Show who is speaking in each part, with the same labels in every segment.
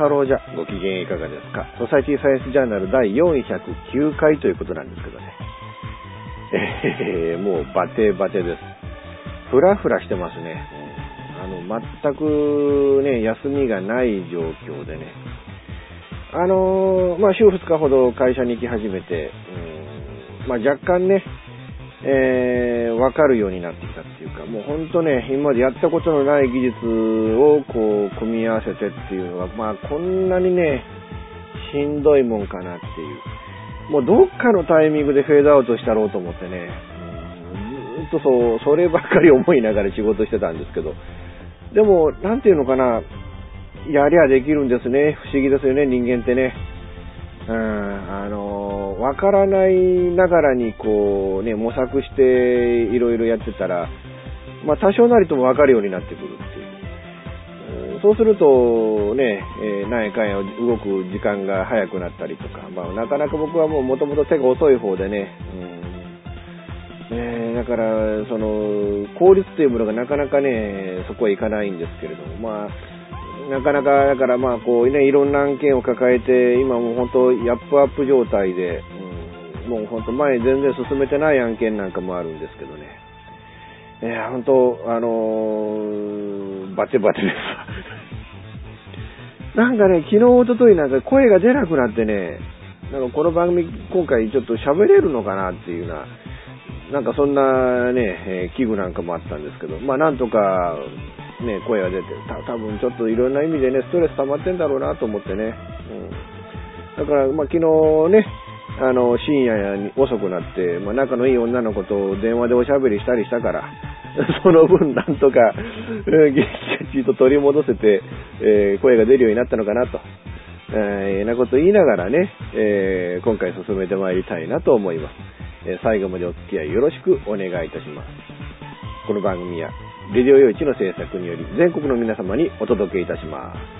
Speaker 1: ハローじゃ、ご機嫌いかがですかソサイティサイエンスジャーナル第409回ということなんですけどね。えー、もうバテバテです。ふらふらしてますね。あの、全くね、休みがない状況でね。あのー、まあ、週2日ほど会社に行き始めて、うん、まあ、若干ね、えー、わかるようになってきたっていうか、もうほんとね、今までやったことのない技術をこう、組み合わせてっていうのは、まあこんなにね、しんどいもんかなっていう。もうどっかのタイミングでフェードアウトしたろうと思ってね、うん、ずっとそう、そればっかり思いながら仕事してたんですけど、でも、なんていうのかな、やりゃできるんですね。不思議ですよね、人間ってね。うん、あの、わからないながらにこうね、模索していろいろやってたら、まあ多少なりともわかるようになってくるっていう。そうするとね、えー、何やかんや動く時間が早くなったりとか、まあなかなか僕はもう元々手が遅い方でね、うん、えー、だから、その、効率というものがなかなかね、そこへ行かないんですけれども、まあ、なかなか、だからまあこうね、いろんな案件を抱えて、今もう本当、ヤップアップ状態で、うん、もう本当前全然進めてない案件なんかもあるんですけどね。えー、本当、あのー、バテバテです。なんかね、昨日、おとといなんか声が出なくなってね、なんかこの番組今回ちょっと喋れるのかなっていうような、なんかそんなね、えー、器具なんかもあったんですけど、まあなんとか、ね、声が出て、た多分ちょっといろんな意味でね、ストレス溜まってんだろうなと思ってね。うん、だから、まあ昨日ね、あの、深夜に遅くなって、まあ仲のいい女の子と電話でおしゃべりしたりしたから、その分なんとか、元気がちょっと取り戻せて、えー、声が出るようになったのかなと。えー、なこと言いながらね、えー、今回進めてまいりたいなと思います。え、最後までお付き合いよろしくお願いいたします。この番組はレディオ用地の制作により全国の皆様にお届けいたします。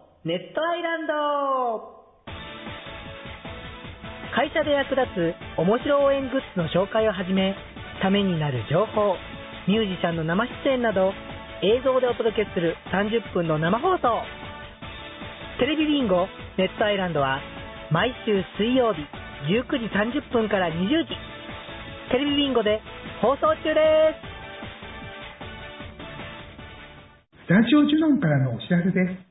Speaker 2: ネットアイランド会社で役立つ面白応援グッズの紹介をはじめ、ためになる情報、ミュージシャンの生出演など、映像でお届けする30分の生放送。テレビビンゴネットアイランドは、毎週水曜日19時30分から20時、テレビビンゴで放送中です。
Speaker 3: スタジオジュノンからのお知らせです。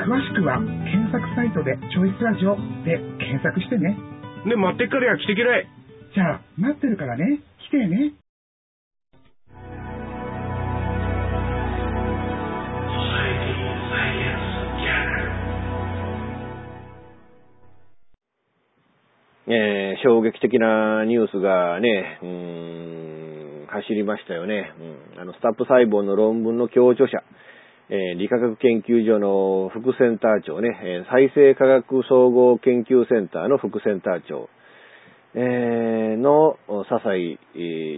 Speaker 3: 詳しくは検索サイトで「チョイスラジオ」で検索してね。
Speaker 4: ね待ってっからや来てきれ。
Speaker 3: じゃあ待ってるからね。来てね。
Speaker 1: えー、衝撃的なニュースがね、うん、走りましたよね。うん、あの、スタップ細胞の論文の共著者、え、理化学研究所の副センター長ね、え、再生科学総合研究センターの副センター長、えー、の笹井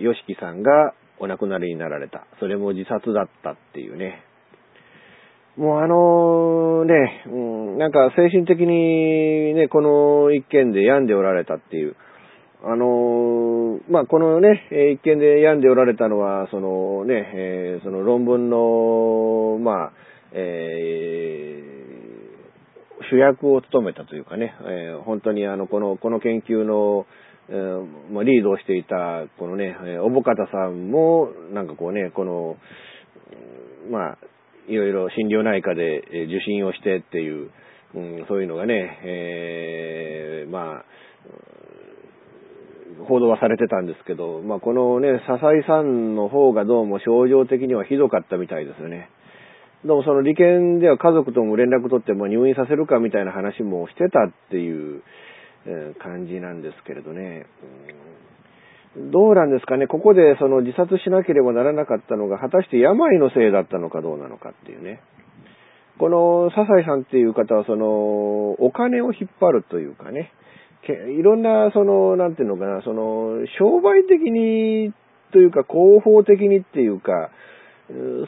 Speaker 1: 良樹さんがお亡くなりになられた。それも自殺だったっていうね。もうあのね、うん、なんか精神的にね、この一件で病んでおられたっていう。あのまあ、このね、一見で病んでおられたのは、そのね、えー、その論文の、まあ、えー、主役を務めたというかね、えー、本当にあの、この、この研究の、えー、まあ、リードをしていた、このね、おぼかたさんも、なんかこうね、この、まあ、いろいろ心療内科で受診をしてっていう、うん、そういうのがね、えー、まあ、報道はされてたんですけど、まあ、このね、笹井さんの方がどうも症状的にはひどかったみたいですよね。どうもその利権では家族とも連絡取っても入院させるかみたいな話もしてたっていう感じなんですけれどね。どうなんですかね、ここでその自殺しなければならなかったのが、果たして病のせいだったのかどうなのかっていうね。この笹井さんっていう方は、その、お金を引っ張るというかね、いろんな、その、なんていうのかな、その、商売的にというか、広報的にっていうか、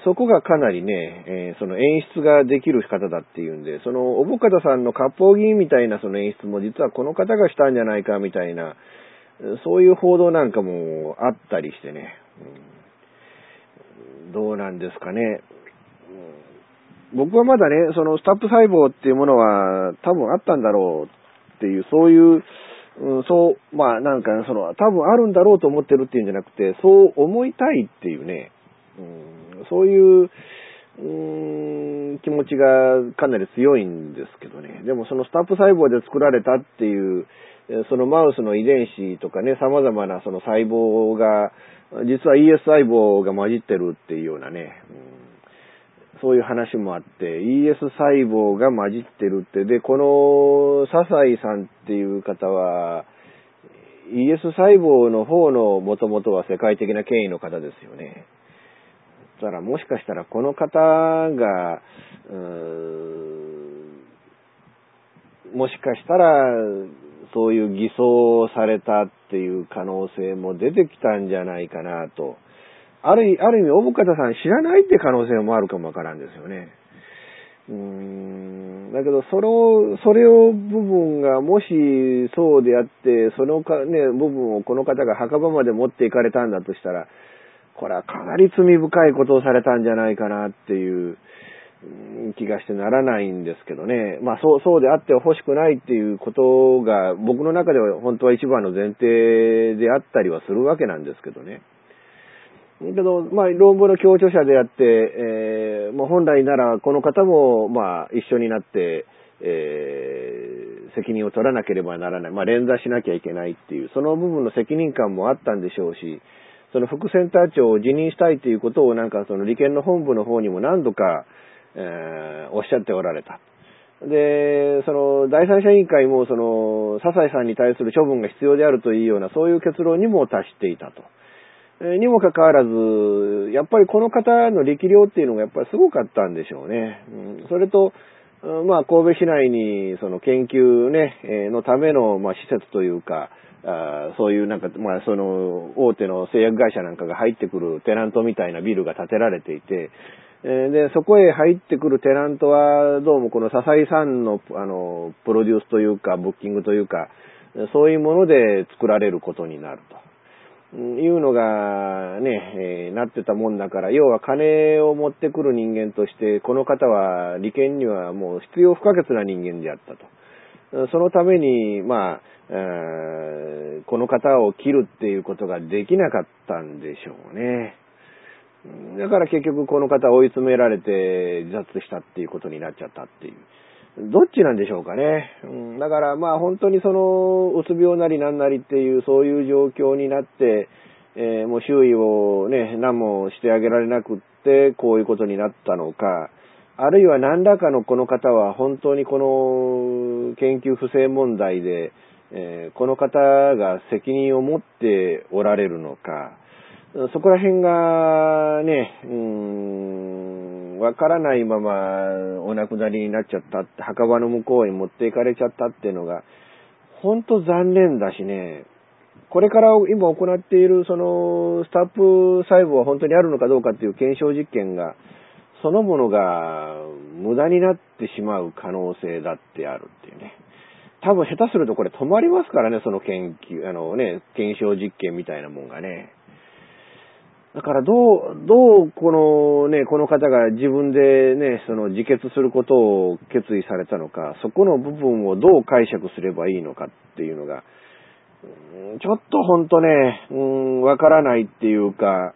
Speaker 1: そこがかなりね、えー、その演出ができる方だっていうんで、その、おぼかたさんの割烹議員みたいなその演出も実はこの方がしたんじゃないかみたいな、そういう報道なんかもあったりしてね、うん、どうなんですかね。僕はまだね、そのスタップ細胞っていうものは多分あったんだろうっていう、そういう、うん、そう、まあなんか、その、多分あるんだろうと思ってるっていうんじゃなくて、そう思いたいっていうね、うん、そういう、うん、気持ちがかなり強いんですけどね。でもそのスタップ細胞で作られたっていう、そのマウスの遺伝子とかね、様々なその細胞が、実は ES 細胞が混じってるっていうようなね、うん、そういう話もあって、ES 細胞が混じってるって、で、この笹井さんっていう方は、ES 細胞の方の元々は世界的な権威の方ですよね。だからもしかしたらこの方が、もしかしたら、そういう偽装されたっていう可能性も出てきたんじゃないかなと。あるある意味、大深田さん知らないって可能性もあるかもわからんですよね。うーん。だけど、その、それを部分がもしそうであって、そのか、ね、部分をこの方が墓場まで持っていかれたんだとしたら、これはかなり罪深いことをされたんじゃないかなっていう、気がしてならないんですけどね。まあそう、そうであってほしくないっていうことが僕の中では本当は一番の前提であったりはするわけなんですけどね。けど、まあ論文の協調者であって、えー、まあ本来ならこの方もまあ一緒になって、えー、責任を取らなければならない。まあ連座しなきゃいけないっていう、その部分の責任感もあったんでしょうし、その副センター長を辞任したいということをなんかその利権の本部の方にも何度か、えー、おっしゃっておられた。で、その、第三者委員会も、その、笹井さんに対する処分が必要であるというような、そういう結論にも達していたと。にもかかわらず、やっぱりこの方の力量っていうのがやっぱりすごかったんでしょうね。うん、それと、まあ、神戸市内に、その研究ね、のための、まあ、施設というか、あそういうなんか、まあ、その、大手の製薬会社なんかが入ってくるテナントみたいなビルが建てられていて、で、そこへ入ってくるテナントは、どうもこの笹井さんの、あの、プロデュースというか、ブッキングというか、そういうもので作られることになると。いうのがね、えー、なってたもんだから、要は金を持ってくる人間として、この方は利権にはもう必要不可欠な人間であったと。そのために、まあ、この方を切るっていうことができなかったんでしょうね。だから結局この方追い詰められて自殺したっていうことになっちゃったっていう。どっちなんでしょうかね。うん、だからまあ本当にその、うつ病なりなんなりっていうそういう状況になって、えー、もう周囲をね、何もしてあげられなくって、こういうことになったのか、あるいは何らかのこの方は本当にこの研究不正問題で、えー、この方が責任を持っておられるのか、そこら辺がね、うん、わからないままお亡くなりになっちゃったって、墓場の向こうに持っていかれちゃったっていうのが、ほんと残念だしね、これから今行っているそのスタップ細胞は本当にあるのかどうかっていう検証実験が、そのものが無駄になってしまう可能性だってあるっていうね。多分下手するとこれ止まりますからね、その研究、あのね、検証実験みたいなもんがね。だからどう、どうこのね、この方が自分でね、その自決することを決意されたのか、そこの部分をどう解釈すればいいのかっていうのが、ちょっとほんとね、うん、わからないっていうか、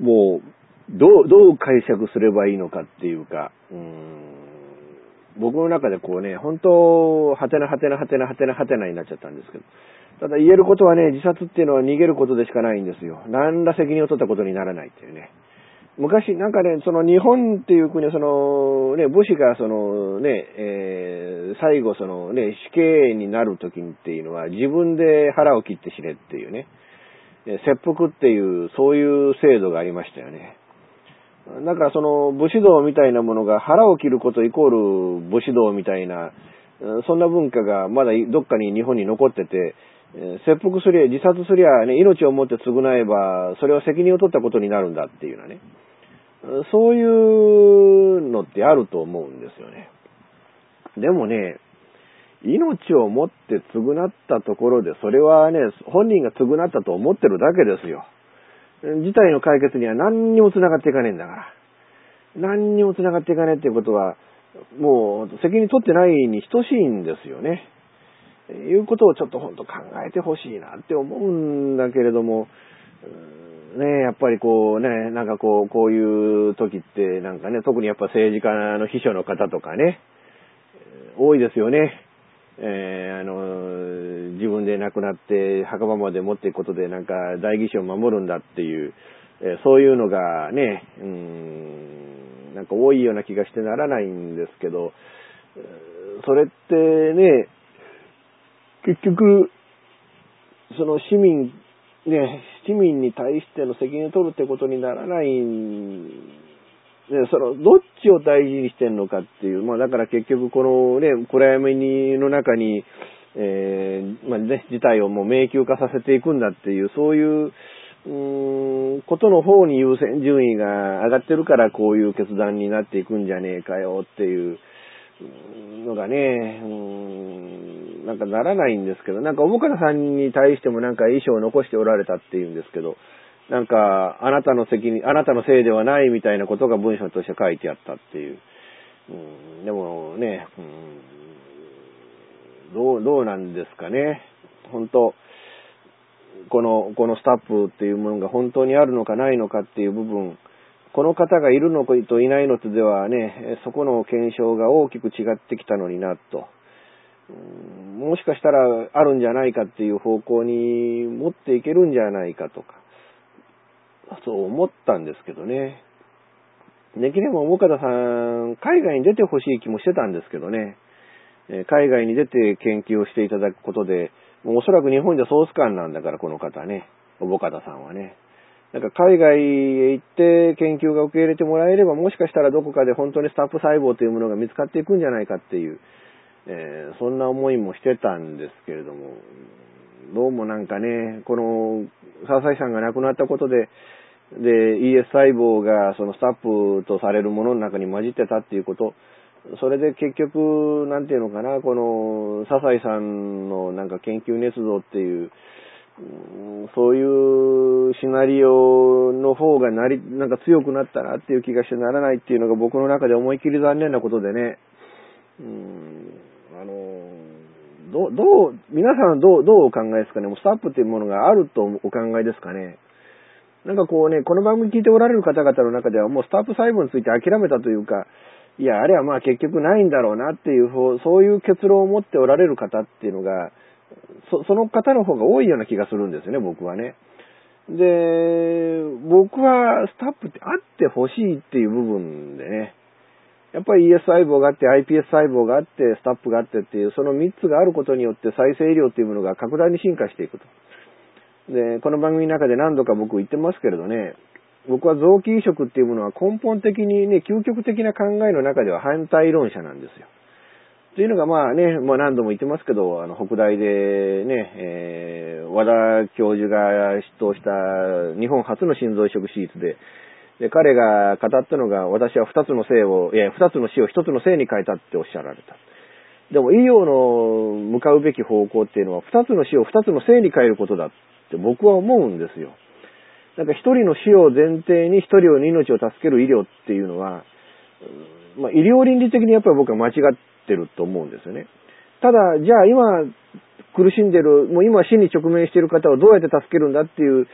Speaker 1: もう、どう、どう解釈すればいいのかっていうか、うん、僕の中でこうね、本当、はてなはてなはてなはてなはてなになっちゃったんですけど、ただ言えることはね、自殺っていうのは逃げることでしかないんですよ。何ら責任を取ったことにならないっていうね。昔、なんかね、その日本っていう国は、そのね、武士がそのね、えー最後そのね、死刑になる時っていうのは自分で腹を切って死ねっていうね、切腹っていう、そういう制度がありましたよね。だからその武士道みたいなものが腹を切ることイコール武士道みたいな、そんな文化がまだどっかに日本に残ってて、切腹すりゃ、自殺すりゃね、命をもって償えば、それは責任を取ったことになるんだっていうようなね。そういうのってあると思うんですよね。でもね、命をもって償ったところで、それはね、本人が償ったと思ってるだけですよ。事態の解決には何にも繋がっていかねえんだから。何にも繋がっていかねえっていうことは、もう責任取ってないに等しいんですよね。いうことをちょっと本当考えてほしいなって思うんだけれども、ねやっぱりこうね、なんかこう、こういう時ってなんかね、特にやっぱ政治家の秘書の方とかね、多いですよね。えーあの、自分で亡くなって墓場まで持っていくことでなんか代議士を守るんだっていう、えそういうのがね、うん、なんか多いような気がしてならないんですけど、それってね、結局、その市民、ね、市民に対しての責任を取るってことにならないね、その、どっちを大事にしてんのかっていう、まあだから結局このね、暗闇にの中に、えーまあね、事態をもう迷宮化させていくんだっていう、そういう、うーん、ことの方に優先順位が上がってるからこういう決断になっていくんじゃねえかよっていうのがね、うーん、なんかならないんですけど、なんかおぼかたさんに対してもなんか遺書を残しておられたっていうんですけど、なんか、あなたの責任、あなたのせいではないみたいなことが文章として書いてあったっていう。うん、でもね、うん、どう、どうなんですかね。本当この、このスタッフっていうものが本当にあるのかないのかっていう部分、この方がいるのといないのとではね、そこの検証が大きく違ってきたのにな、と。もしかしたらあるんじゃないかっていう方向に持っていけるんじゃないかとか。そう思ったんですけどね。できれば大方さん、海外に出てほしい気もしてたんですけどね。海外に出て研究をしていただくことで、もうおそらく日本じゃソース感なんだから、この方ね。おぼかたさんはね。なんか海外へ行って研究が受け入れてもらえれば、もしかしたらどこかで本当にスタップ細胞というものが見つかっていくんじゃないかっていう、えーそんな思いもしてたんですけれども、どうもなんかね、この、笹井さんが亡くなったことで、で、ES 細胞がそのスタップとされるものの中に混じってたっていうこと、それで結局、なんていうのかな、この、笹井さんのなんか研究熱動っていう、そういうシナリオの方がなり、なんか強くなったなっていう気がしてならないっていうのが僕の中で思いっきり残念なことでね、うん、あの、ど、どう、皆さんどう、どうお考えですかね。もうスタップっていうものがあるとお考えですかね。なんかこうね、この番組聞いておられる方々の中ではもうスタップ細胞について諦めたというか、いや、あれはまあ結局ないんだろうなっていう、そういう結論を持っておられる方っていうのが、そその方の方が多いような気がするんですよね、僕はね。で、僕はスタップってあってほしいっていう部分でね、やっぱり ES 細胞があって iPS 細胞があってスタップがあってっていう、その3つがあることによって再生医療っていうものが格段に進化していくと。で、この番組の中で何度か僕言ってますけれどね、僕は臓器移植っていうものは根本的にね、究極的な考えの中では反対論者なんですよ。というのがまあね、まあ何度も言ってますけど、あの、北大でね、えー、和田教授が出頭した日本初の心臓移植手術で、で、彼が語ったのが、私は二つの性を、いや、二つの死を一つの性に変えたっておっしゃられた。でも医療の向かうべき方向っていうのは、二つの死を二つの性に変えることだって僕は思うんですよ。なんか一人の死を前提に一人の命を助ける医療っていうのは、まあ、医療倫理的にやっぱり僕は間違ってると思うんですよね。ただ、じゃあ今苦しんでる、もう今死に直面している方をどうやって助けるんだっていう、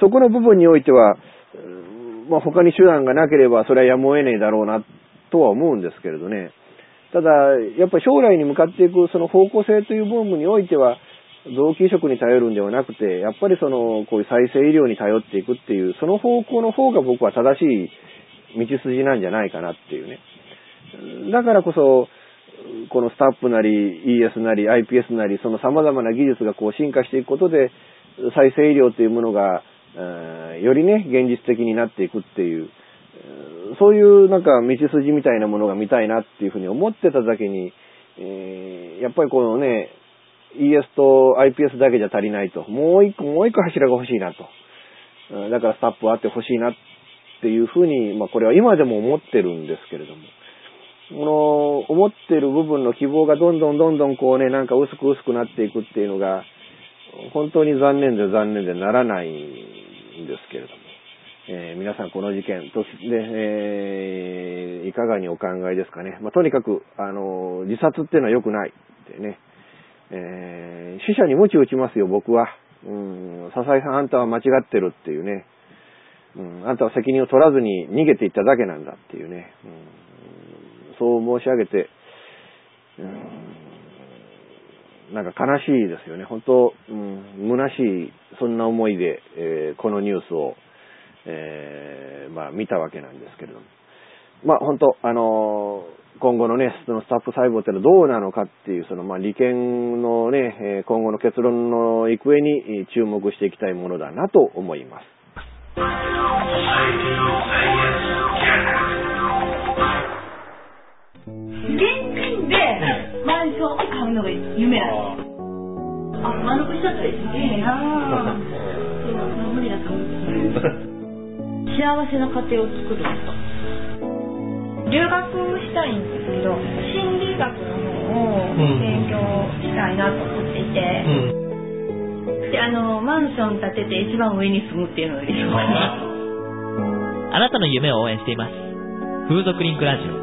Speaker 1: そこの部分においては、まあ、他に手段がなければそれはやむを得ねえだろうなとは思うんですけれどね。ただ、やっぱり将来に向かっていくその方向性という部分においては、臓器移植に頼るんではなくて、やっぱりその、こういう再生医療に頼っていくっていう、その方向の方が僕は正しい道筋なんじゃないかなっていうね。だからこそ、このスタップなり ES なり iPS なり、その様々な技術がこう進化していくことで、再生医療というものが、よりね、現実的になっていくっていう、そういうなんか道筋みたいなものが見たいなっていうふうに思ってただけに、えー、やっぱりこのね、ES と IPS だけじゃ足りないと。もう一個、もう一個柱が欲しいなと。だからスタップあって欲しいなっていうふうに、まあこれは今でも思ってるんですけれども。この、思ってる部分の希望がどんどんどんどんこうね、なんか薄く薄くなっていくっていうのが、本当に残念で残念でならないんですけれども。えー、皆さんこの事件と、で、えー、いかがにお考えですかね。まあ、とにかく、あの、自殺っていうのは良くないってね。えー、死者に鞭打ちますよ、僕は。うん、笹井さん、あんたは間違ってるっていうね。うん、あんたは責任を取らずに逃げていっただけなんだっていうね。うん、そう申し上げて、うん、なんか悲しいですよね。本当、うん、虚しい、そんな思いで、えー、このニュースを、えー、まあ見たわけなんですけれども。まあ本当、あのー今後のね、そのスタッフ細胞ってのはどうなのかっていう、そのまあ利権のね、今後の結論の行方に注目していきたいものだなと思います。
Speaker 5: 現金でマンションを買うのが夢ある。あ、丸くしちゃったらすげえな そう無理だと思う。幸せな家庭を作ると。留学したいんですけど心理学の方を勉強したいなと思っていて、うん、であのマンション建てて一番上に住むっていうのが理想かな
Speaker 6: あなたの夢を応援しています。風俗リンクラジオ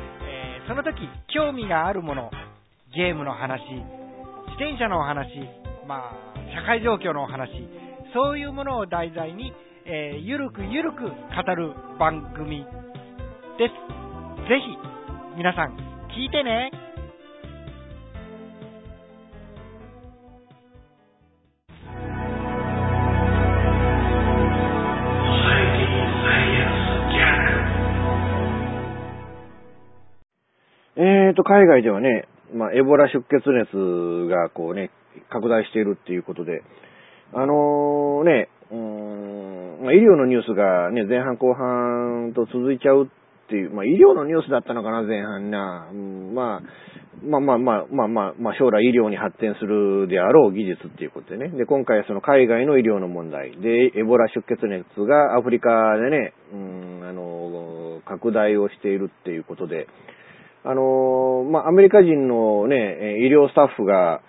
Speaker 7: その時興味があるもの、ゲームの話、自転車のお話、まあ、社会状況のお話、そういうものを題材に、えー、ゆるくゆるく語る番組です。ぜひ、皆さん、聞いてね。
Speaker 1: えーと、海外ではね、まあ、エボラ出血熱がこうね、拡大しているっていうことで、あのー、ね、うん、まあ、医療のニュースがね、前半後半と続いちゃうっていう、まあ、医療のニュースだったのかな、前半な。うん、まあ、まあまあまあ、まあまあ、まあ将来医療に発展するであろう技術っていうことでね。で、今回はその海外の医療の問題で、エボラ出血熱がアフリカでね、うん、あの、拡大をしているっていうことで、あのまあ、アメリカ人のね、医療スタッフが、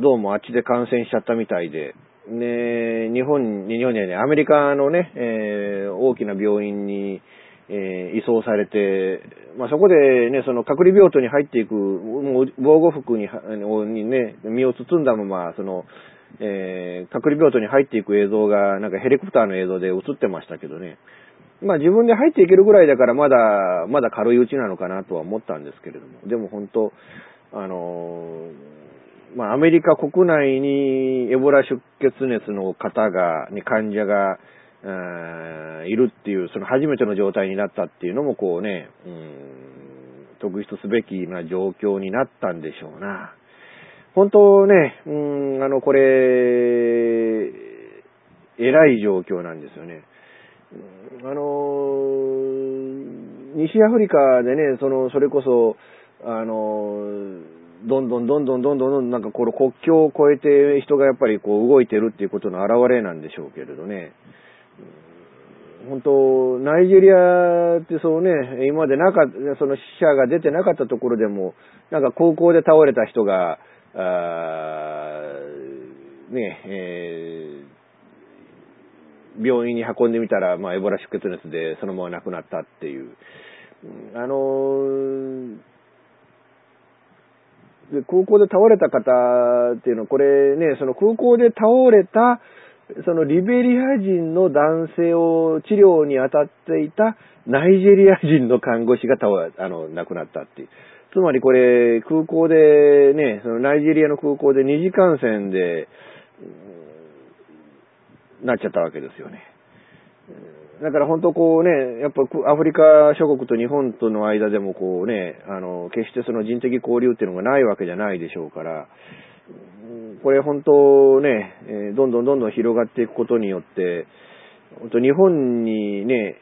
Speaker 1: どうもあっちで感染しちゃったみたいで、ね、日本に、日本にはね、アメリカのね、えー、大きな病院に、えー、移送されて、まあ、そこでね、その隔離病棟に入っていく、もう防護服ににね、身を包んだまま、その、えー、隔離病棟に入っていく映像が、なんかヘリコプターの映像で映ってましたけどね。まあ自分で入っていけるぐらいだからまだ、まだ軽いうちなのかなとは思ったんですけれども。でも本当、あのまあアメリカ国内にエボラ出血熱の方が、に患者が、いるっていう、その初めての状態になったっていうのもこうね、うん、特筆すべきな状況になったんでしょうな。本当ね、うん、あの、これ、偉い状況なんですよね。あの、西アフリカでね、その、それこそ、あの、どんどんどんどんどんどんなんかこの国境を越えて人がやっぱりこう動いてるっていうことの表れなんでしょうけれどね。本当、ナイジェリアってそうね、今までなかった、その死者が出てなかったところでも、なんか高校で倒れた人が、あね、えー、病院に運んでみたら、まあ、エボラ出血熱でそのまま亡くなったっていう。あので空港で倒れた方っていうのは、これね、その空港で倒れた、そのリベリア人の男性を治療に当たっていたナイジェリア人の看護師が倒あの、亡くなったっていう。つまりこれ、空港でね、そのナイジェリアの空港で二次感染で、なっちゃったわけですよね。だから本当こうね、やっぱアフリカ諸国と日本との間でもこうね、あの、決してその人的交流っていうのがないわけじゃないでしょうから、これ本当ね、どんどんどんどん広がっていくことによって、本当日本にね、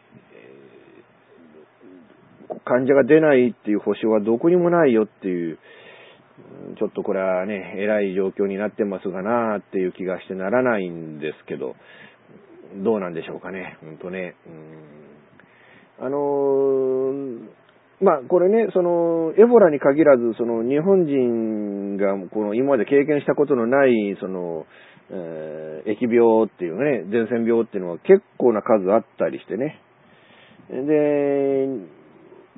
Speaker 1: 患者が出ないっていう保証はどこにもないよっていう、ちょっとこれはね、偉い状況になってますがなーっていう気がしてならないんですけど、どうなんでしょうかね、ほんとね。うんあのー、まあ、これね、その、エボラに限らず、その、日本人が、この、今まで経験したことのない、その、えー、疫病っていうね、伝染病っていうのは結構な数あったりしてね。で、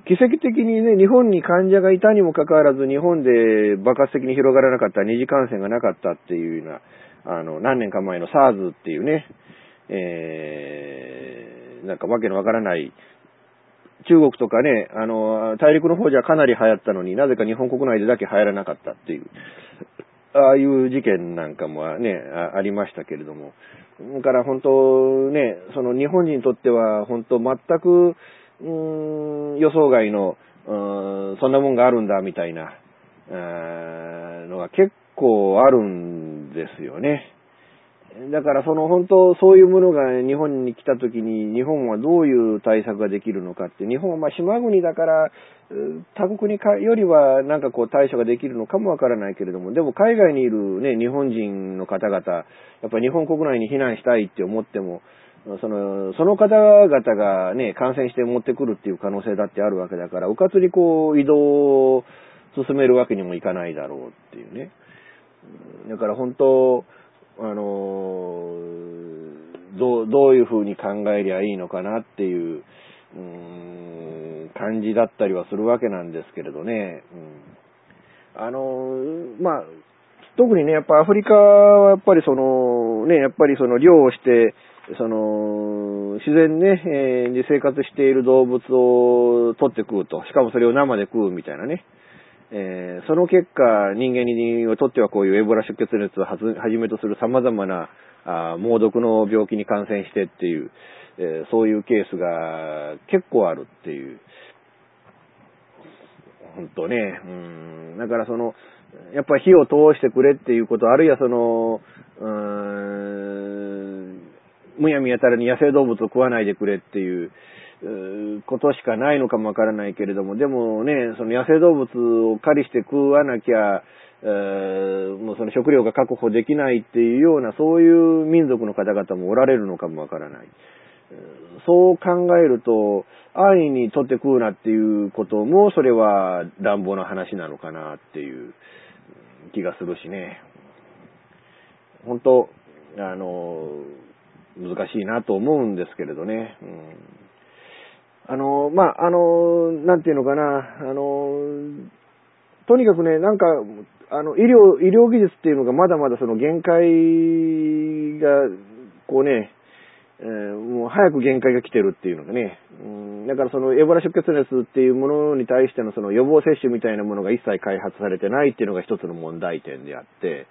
Speaker 1: 奇跡的にね、日本に患者がいたにもかかわらず、日本で爆発的に広がらなかった、二次感染がなかったっていうような、あの、何年か前の SARS っていうね、えー、なんかわけのわからない、中国とかね、あの、大陸の方じゃかなり流行ったのになぜか日本国内でだけ流行らなかったっていう、ああいう事件なんかもね、ありましたけれども、だから本当ね、その日本人にとっては本当全く、うーん、予想外の、うん、そんなもんがあるんだみたいな、のが結構あるんですよね。だからその本当そういうものが日本に来た時に日本はどういう対策ができるのかって日本はま島国だから他国にかよりはなんかこう対処ができるのかもわからないけれどもでも海外にいるね日本人の方々やっぱり日本国内に避難したいって思ってもその、その方々がね、感染して持ってくるっていう可能性だってあるわけだから、うかつにこう、移動を進めるわけにもいかないだろうっていうね。だから本当、あのどう、どういう風に考えりゃいいのかなっていう、うん、感じだったりはするわけなんですけれどね。うん、あのまあ、特にね、やっぱアフリカはやっぱりその、ね、やっぱりその漁をして、その、自然ね、えー、で生活している動物を取って食うと。しかもそれを生で食うみたいなね。えー、その結果、人間にとってはこういうエボラ出血熱をはじめとする様々なあ猛毒の病気に感染してっていう、えー、そういうケースが結構あるっていう。本当ね。うん。だからその、やっぱ火を通してくれっていうこと、あるいはその、うーん、むやみやたらに野生動物を食わないでくれっていう、ことしかないのかもわからないけれども、でもね、その野生動物を狩りして食わなきゃ、もうその食料が確保できないっていうような、そういう民族の方々もおられるのかもわからない。そう考えると、安易に取って食うなっていうことも、それは乱暴な話なのかなっていう気がするしね。本当、あの、難しいなと思うんですけれどね。うん。あの、まあ、あの、なんていうのかな、あの、とにかくね、なんか、あの、医療、医療技術っていうのがまだまだその限界が、こうね、えー、もう早く限界が来てるっていうのがね、うん、だからそのエボラ出血熱っていうものに対してのその予防接種みたいなものが一切開発されてないっていうのが一つの問題点であって、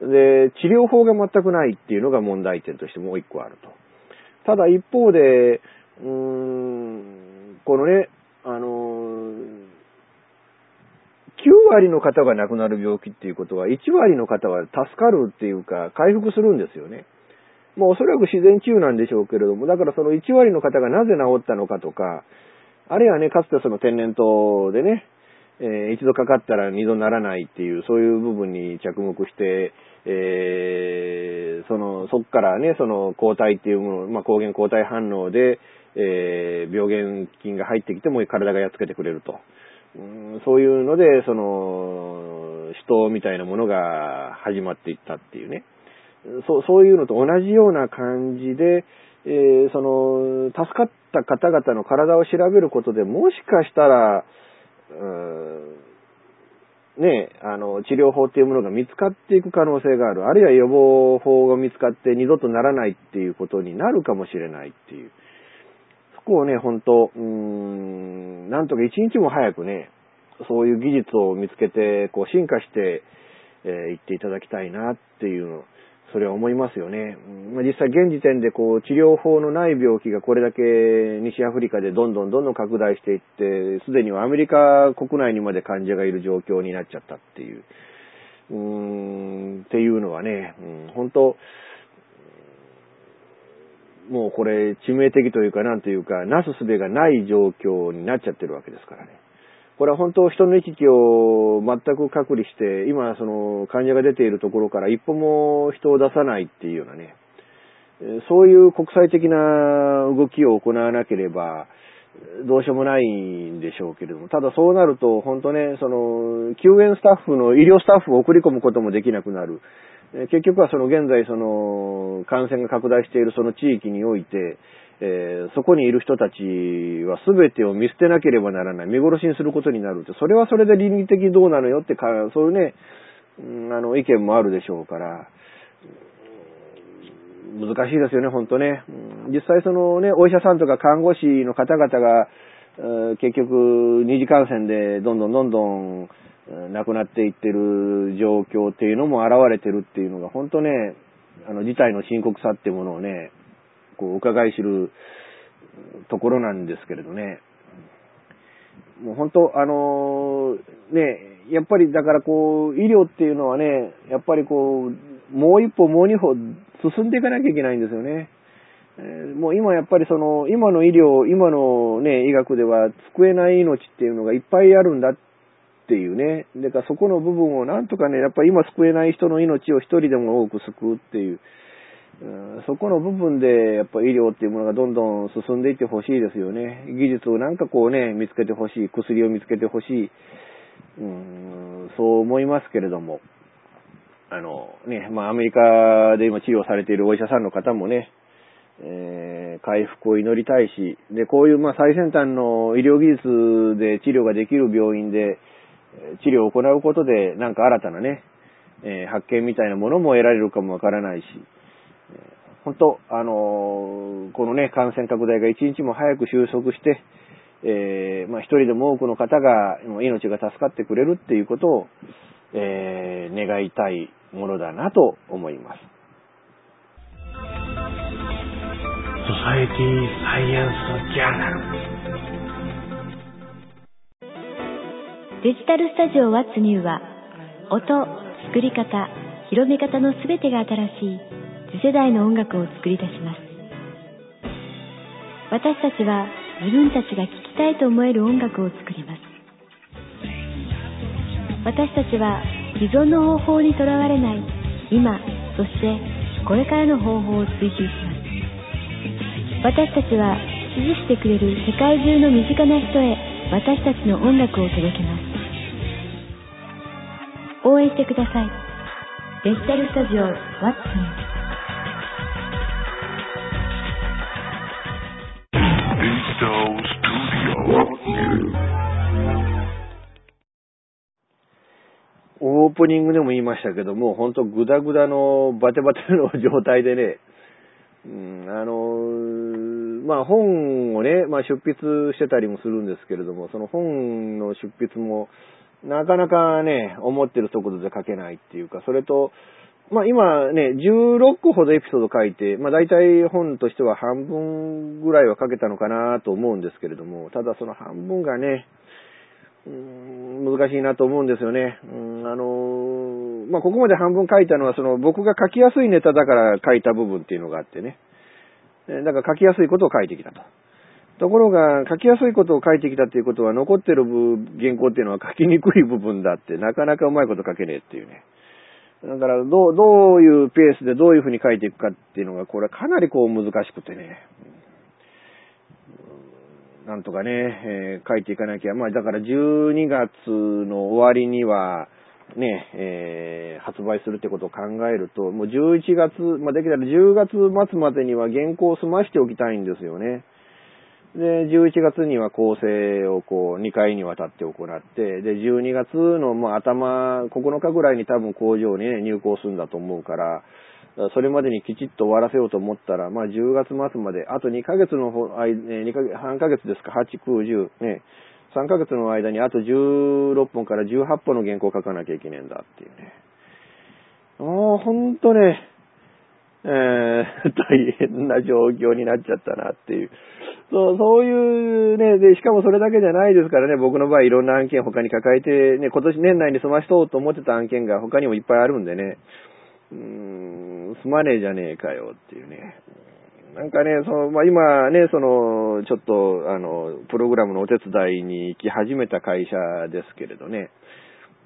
Speaker 1: で、治療法が全くないっていうのが問題点としてもう一個あると。ただ一方で、うーん、このね、あのー、9割の方が亡くなる病気っていうことは、1割の方は助かるっていうか、回復するんですよね。まあおそらく自然治癒なんでしょうけれども、だからその1割の方がなぜ治ったのかとか、あるいはね、かつてその天然痘でね、えー、一度かかったら二度ならないっていう、そういう部分に着目して、えー、その、そっからね、その抗体っていうもの、まあ、抗原抗体反応で、えー、病原菌が入ってきても体がやっつけてくれると。うん、そういうので、その、人みたいなものが始まっていったっていうね。そう、そういうのと同じような感じで、えー、その、助かった方々の体を調べることでもしかしたら、ね、あの、治療法っていうものが見つかっていく可能性がある。あるいは予防法が見つかって二度とならないっていうことになるかもしれないっていう。そこをね、本当うーん、なんとか一日も早くね、そういう技術を見つけて、こう進化して、えー、っていただきたいなっていうのそれは思いますよね。まあ、実際現時点でこう治療法のない病気がこれだけ西アフリカでどんどんどんどん拡大していって、すでにはアメリカ国内にまで患者がいる状況になっちゃったっていう、うーん、っていうのはね、うん、本当もうこれ致命的というかなんというか、なすすべがない状況になっちゃってるわけですからね。これは本当人の行き来を全く隔離して、今その患者が出ているところから一歩も人を出さないっていうようなね、そういう国際的な動きを行わなければ、どうしようもないんでしょうけれども、ただそうなると、本当ね、その、救援スタッフの、医療スタッフを送り込むこともできなくなる。結局はその現在その、感染が拡大しているその地域において、えー、そこにいる人たちは全てを見捨てなければならない。見殺しにすることになるって、それはそれで倫理的どうなのよってか、そういうね、あの、意見もあるでしょうから、難しいですよね、ほんとね。実際そのね、お医者さんとか看護師の方々が、結局、二次感染でどんどんどんどん亡くなっていってる状況っていうのも現れてるっていうのが、ほんとね、あの、事態の深刻さっていうものをね、こう、伺い知るところなんですけれどね。もう本当、あのー、ね、やっぱりだからこう、医療っていうのはね、やっぱりこう、もう一歩もう二歩進んでいかなきゃいけないんですよね。もう今やっぱりその、今の医療、今のね、医学では救えない命っていうのがいっぱいあるんだっていうね。だからそこの部分をなんとかね、やっぱり今救えない人の命を一人でも多く救うっていう。そこの部分で、やっぱ医療っていうものがどんどん進んでいってほしいですよね。技術をなんかこうね、見つけてほしい。薬を見つけてほしい。うん、そう思いますけれども。あの、ね、まあアメリカで今治療されているお医者さんの方もね、えー、回復を祈りたいし、で、こういうまあ最先端の医療技術で治療ができる病院で治療を行うことで、なんか新たなね、えー、発見みたいなものも得られるかもわからないし、本当、あのー、このね、感染拡大が一日も早く収束して、えー、まあ一人でも多くの方が命が助かってくれるっていうことを、えー、願いたいものだなと思います。
Speaker 4: ソサエティサイエンスジャーナル
Speaker 8: デジタルスタジオワッツニューは音、作り方、広め方のすべてが新しい次世代の音楽を作り出します。私たちは自分たちが聴きたいと思える音楽を作ります。私たちは既存の方法にとらわれない今、そしてこれからの方法を追求します。私たちは支持してくれる世界中の身近な人へ私たちの音楽を届けます。応援してください。デジタルスタジオ What's
Speaker 1: オープニングでも言いましたけども、ほんとグダグダのバテバテの状態でね、うん、あのまあ本をね、まあ出筆してたりもするんですけれども、その本の出筆も、なかなかね、思ってる速度で書けないっていうか、それと、まあ今ね、16個ほどエピソード書いて、まあ大体本としては半分ぐらいは書けたのかなと思うんですけれども、ただその半分がね、うん難しいなと思うんですよね。うんあのーまあここまで半分書いたのはその僕が書きやすいネタだから書いた部分っていうのがあってね。だから書きやすいことを書いてきたと。ところが、書きやすいことを書いてきたっていうことは、残ってる原稿っていうのは書きにくい部分だって、なかなかうまいこと書けねえっていうね。だから、どう、どういうペースでどういうふうに書いていくかっていうのが、これはかなりこう難しくてね。なんとかね、えー書いていかなきゃ。まあ、だから12月の終わりには、ね、えー発売するってことを考えると、もう11月、まあ、できたら10月末までには原稿を済ましておきたいんですよね。で、11月には構成をこう2回にわたって行って、で、12月のまあ頭、9日ぐらいに多分工場にね、入校するんだと思うから、それまでにきちっと終わらせようと思ったら、まあ10月末まで、あと2ヶ月のほ、あ2ヶ月、半ヶ月ですか、8、9、10、ね、3ヶ月の間にあと16本から18本の原稿を書かなきゃいけねえんだっていうね。もうほんとね、えー、大変な状況になっちゃったなっていう。そう、そういうね、で、しかもそれだけじゃないですからね、僕の場合いろんな案件他に抱えて、ね、今年年内に済ましとうと思ってた案件が他にもいっぱいあるんでね、うーん、済まねえじゃねえかよっていうね。なんかね、その、まあ、今ね、その、ちょっと、あの、プログラムのお手伝いに行き始めた会社ですけれどね、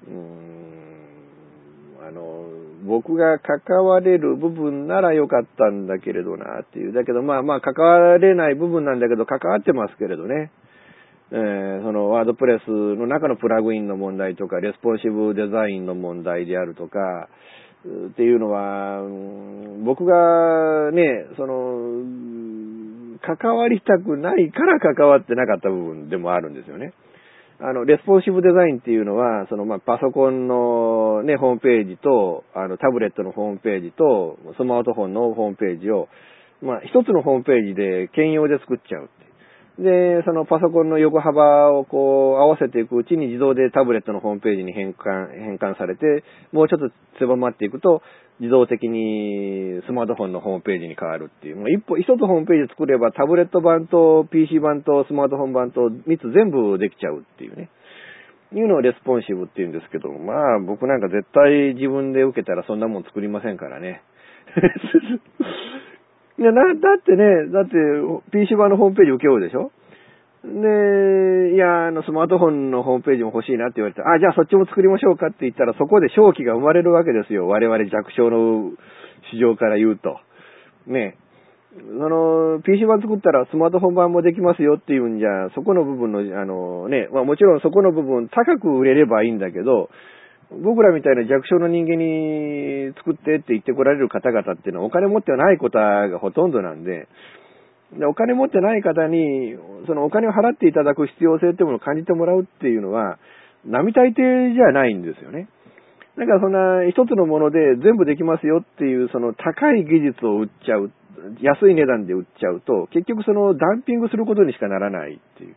Speaker 1: うーん、あの、僕が関われる部分ならよかったんだけれどなっていう。だけどまあまあ関われない部分なんだけど関わってますけれどね。えーそのワードプレスの中のプラグインの問題とか、レスポンシブデザインの問題であるとか、っていうのは、僕がね、その、関わりたくないから関わってなかった部分でもあるんですよね。あの、レスポンシブデザインっていうのは、その、まあ、パソコンのね、ホームページと、あの、タブレットのホームページと、スマートフォンのホームページを、まあ、一つのホームページで兼用で作っちゃう。で、そのパソコンの横幅をこう合わせていくうちに自動でタブレットのホームページに変換、変換されて、もうちょっと狭まっていくと、自動的にスマートフォンのホームページに変わるっていう。もう一歩、一つホームページ作ればタブレット版と PC 版とスマートフォン版と3つ全部できちゃうっていうね。いうのをレスポンシブって言うんですけど、まあ僕なんか絶対自分で受けたらそんなもん作りませんからね。いや、な、だってね、だって PC 版のホームページ受けようでしょ？で、いや、あの、スマートフォンのホームページも欲しいなって言われて、あ、じゃあそっちも作りましょうかって言ったら、そこで商機が生まれるわけですよ。我々弱小の市場から言うと。ね。その、PC 版作ったらスマートフォン版もできますよっていうんじゃ、そこの部分の、あのね、まあもちろんそこの部分高く売れればいいんだけど、僕らみたいな弱小の人間に作ってって言ってこられる方々っていうのはお金持ってない方がほとんどなんで、でお金持ってない方に、そのお金を払っていただく必要性っていうものを感じてもらうっていうのは、並大抵じゃないんですよね。だからそんな一つのもので全部できますよっていうその高い技術を売っちゃう、安い値段で売っちゃうと、結局そのダンピングすることにしかならないっていう。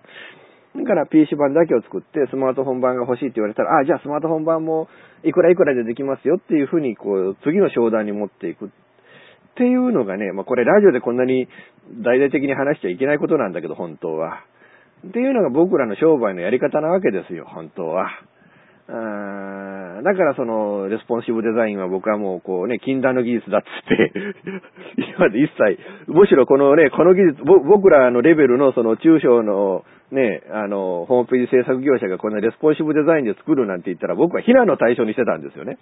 Speaker 1: だから PC 版だけを作ってスマートフォン版が欲しいって言われたら、あ、じゃあスマートフォン版もいくらいくらでできますよっていうふうにこう次の商談に持っていくっていうのがね、まあこれラジオでこんなに大々的に話しちゃいけないことなんだけど、本当は。っていうのが僕らの商売のやり方なわけですよ、本当は。あーだからその、レスポンシブデザインは僕はもうこうね、禁断の技術だっつって、今まで一切、むしろこのね、この技術、僕らのレベルのその中小のね、あの、ホームページ制作業者がこんなレスポンシブデザインで作るなんて言ったら僕は非難の対象にしてたんですよね。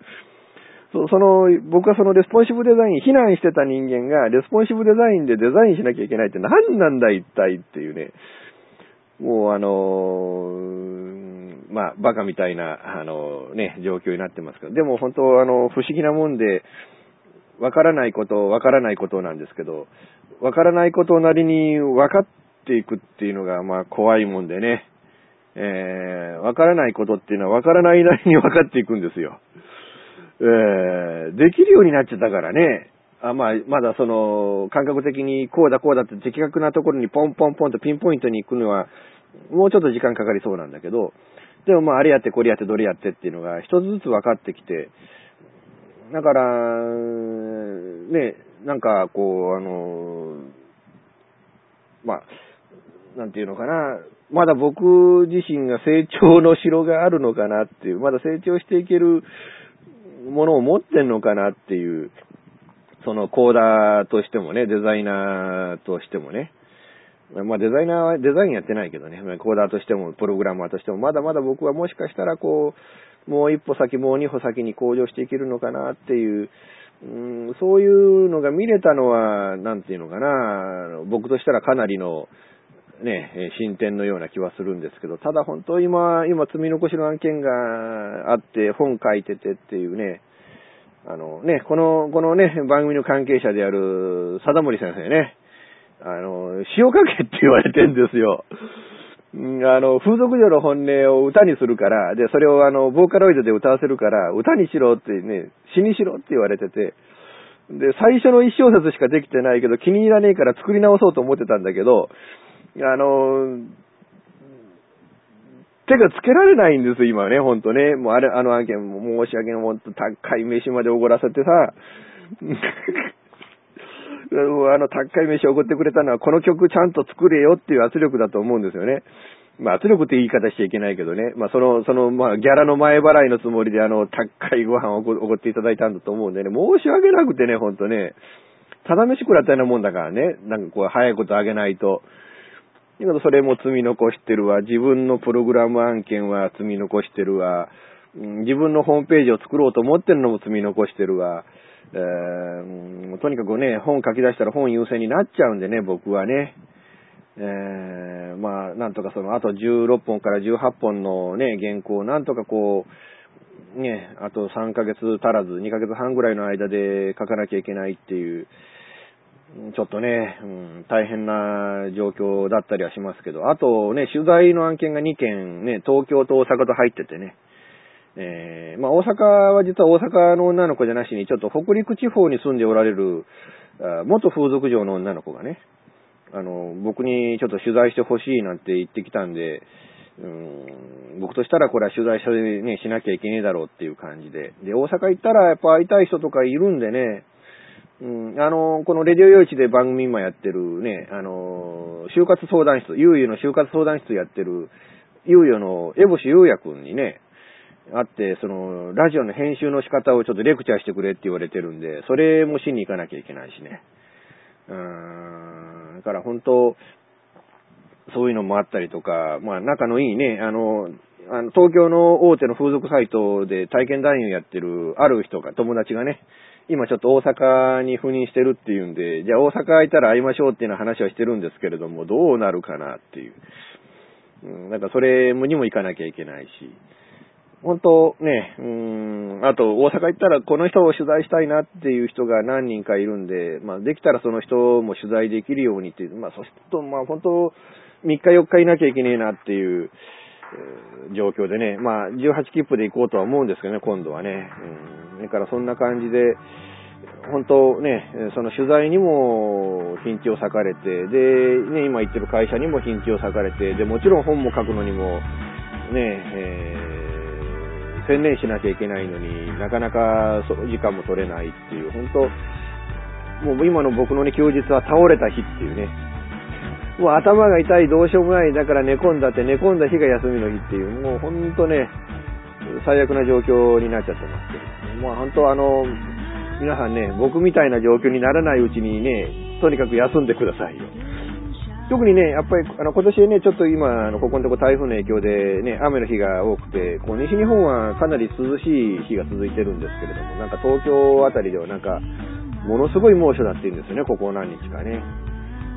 Speaker 1: そその、僕はそのレスポンシブデザイン、非難してた人間が、レスポンシブデザインでデザインしなきゃいけないって何なんだ一体っていうね。もうあのーまあ、バカみたいな、あのね、状況になってますけど、でも本当、あの、不思議なもんで、わからないこと、わからないことなんですけど、わからないことなりに分かっていくっていうのが、まあ、怖いもんでね、えー、わからないことっていうのはわからないなりに分かっていくんですよ。えー、できるようになっちゃったからね、あまあ、まだその、感覚的にこうだこうだって的確なところにポンポンポンとピンポイントに行くのは、もうちょっと時間かかりそうなんだけど、でもまあ、あれやってこれやってどれやってっていうのが一つずつ分かってきて、だから、ね、なんか、こう、あの、まあ、なんていうのかな、まだ僕自身が成長の城があるのかなっていう、まだ成長していけるものを持ってんのかなっていう、そのコーダーとしてもね、デザイナーとしてもね、まあデザイナーはデザインやってないけどね、コーダーとしてもプログラマーとしても、まだまだ僕はもしかしたらこう、もう一歩先、もう二歩先に向上していけるのかなっていう、うん、そういうのが見れたのは、なんていうのかな、僕としたらかなりの、ね、え進展のような気はするんですけど、ただ本当今、今積み残しの案件があって、本書いててっていうね、あのね、この、このね、番組の関係者である、貞森先生ね、あの、詩を書けって言われてんですよ。あの、風俗嬢の本音を歌にするから、で、それをあの、ボーカロイドで歌わせるから、歌にしろってね、詩にしろって言われてて、で、最初の一小節しかできてないけど、気に入らねえから作り直そうと思ってたんだけど、あの、手がつけられないんです、今ね、ほんとね。もうあれ、あの案件申し訳ない、ほんと高い飯までおごらせてさ、あの、高い飯をおごってくれたのは、この曲ちゃんと作れよっていう圧力だと思うんですよね。まあ、圧力って言い方しちゃいけないけどね。まあ、その、その、まあ、ギャラの前払いのつもりで、あの、高いご飯をおごおごっていただいたんだと思うんでね、申し訳なくてね、ほんとね、ただ飯食らったようなもんだからね、なんかこう、早いことあげないと。だけど、それも積み残してるわ。自分のプログラム案件は積み残してるわ。自分のホームページを作ろうと思ってるのも積み残してるわ。えーとにかくね、本書き出したら本優先になっちゃうんでね、僕はね。えーまあ、なんとかその、あと16本から18本のね、原稿をなんとかこう、ね、あと3ヶ月足らず、2ヶ月半ぐらいの間で書かなきゃいけないっていう、ちょっとね、うん、大変な状況だったりはしますけど、あとね、取材の案件が2件ね、東京と大阪と入っててね、えーまあ大阪は実は大阪の女の子じゃなしに、ちょっと北陸地方に住んでおられる、あ元風俗嬢の女の子がね、あの、僕にちょっと取材してほしいなんて言ってきたんで、うん、僕としたらこれは取材しね、しなきゃいけねえだろうっていう感じで。で、大阪行ったらやっぱ会いたい人とかいるんでね、うん、あの、このレディオ用地で番組今やってるね、あの、就活相談室、ゆうゆうの就活相談室やってる、ゆうゆうのエボシゆうやくんにね、会って、その、ラジオの編集の仕方をちょっとレクチャーしてくれって言われてるんで、それもしに行かなきゃいけないしね。うーん、だから本当、そういうのもあったりとか、まあ仲のいいね、あの、あの東京の大手の風俗サイトで体験男優やってるある人が、友達がね、今ちょっと大阪に赴任してるっていうんで、じゃあ大阪行ったら会いましょうっていうような話はしてるんですけれども、どうなるかなっていう。うん、なんかそれにも行かなきゃいけないし。本当ね、うん、あと大阪行ったらこの人を取材したいなっていう人が何人かいるんで、まあできたらその人も取材できるようにっていう、まあそうすると、まあ本当3日4日いなきゃいけねえなっていう、状況でね、まあ18切符で行こうとは思うんですけどね、今度はね。うん、だからそんな感じで、本当ね、その取材にも品地を割かれて、で、ね、今言ってる会社にも品地を割かれて、で、もちろん本も書くのにも、ね、えー専念しなきゃいけないのになかなかその時間も取れないっていう、本当もう今の僕のね、休日は倒れた日っていうね、もう頭が痛い、どうしようもない、だから寝込んだって、寝込んだ日が休みの日っていう、もう本当ね、最悪な状況になっちゃってますけど、もう本当あの、皆さんね、僕みたいな状況にならないうちにね、とにかく休んでくださいよ。特にね、やっぱり、あの、今年ね、ちょっと今、あの、ここのとこ台風の影響でね、雨の日が多くて、こう、西日本はかなり涼しい日が続いてるんですけれども、なんか東京あたりではなんか、ものすごい猛暑だって言うんですよね、ここ何日かね。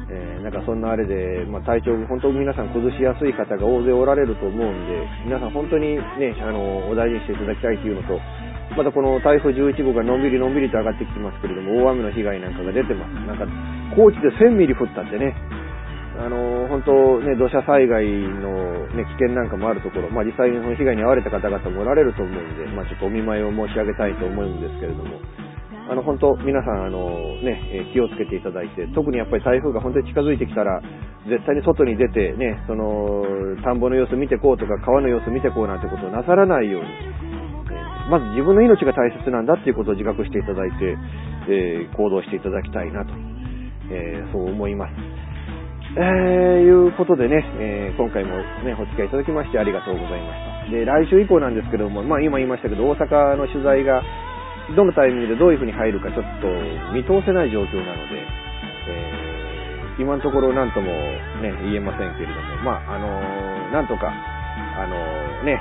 Speaker 1: えーなんかそんなあれで、まあ、体調、本当皆さん崩しやすい方が大勢おられると思うんで、皆さん本当にね、あの、お大事にしていただきたいというのと、またこの台風11号がのんびりのんびりと上がってきてますけれども、大雨の被害なんかが出てます。なんか、高知で1000ミリ降ったってね、あの、本当ね、土砂災害のね、危険なんかもあるところ、まあ実際にその被害に遭われた方々もおられると思うんで、まあちょっとお見舞いを申し上げたいと思うんですけれども、あの、本当皆さん、あの、ね、気をつけていただいて、特にやっぱり台風が本当に近づいてきたら、絶対に外に出てね、その、田んぼの様子見てこうとか、川の様子見てこうなんてことをなさらないように、まず自分の命が大切なんだっていうことを自覚していただいて、えー、行動していただきたいなと、えー、そう思います。えー、いうことでね、えー、今回もね、お付き合いいただきましてありがとうございました。で、来週以降なんですけども、まあ今言いましたけど、大阪の取材が、どのタイミングでどういうふうに入るかちょっと見通せない状況なので、えー、今のところ何ともね、言えませんけれども、まあ、あのー、なんとか、あのー、ね、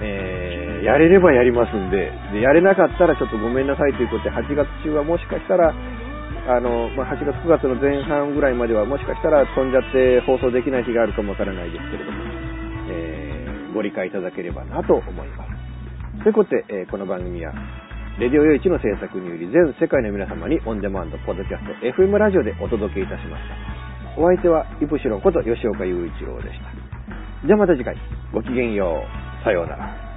Speaker 1: えー、やれればやりますんで、で、やれなかったらちょっとごめんなさいということで、8月中はもしかしたら、あの、まあ、8月9月の前半ぐらいまではもしかしたら飛んじゃって放送できない日があるかもわからないですけれども、えー、ご理解いただければなと思います。ということで、えー、この番組は、レディオイチの制作により全世界の皆様にオンデマンド、ポッドキャスト、FM ラジオでお届けいたしました。お相手は、イプシロンこと吉岡雄一郎でした。じゃあまた次回、ごきげんよう。さようなら。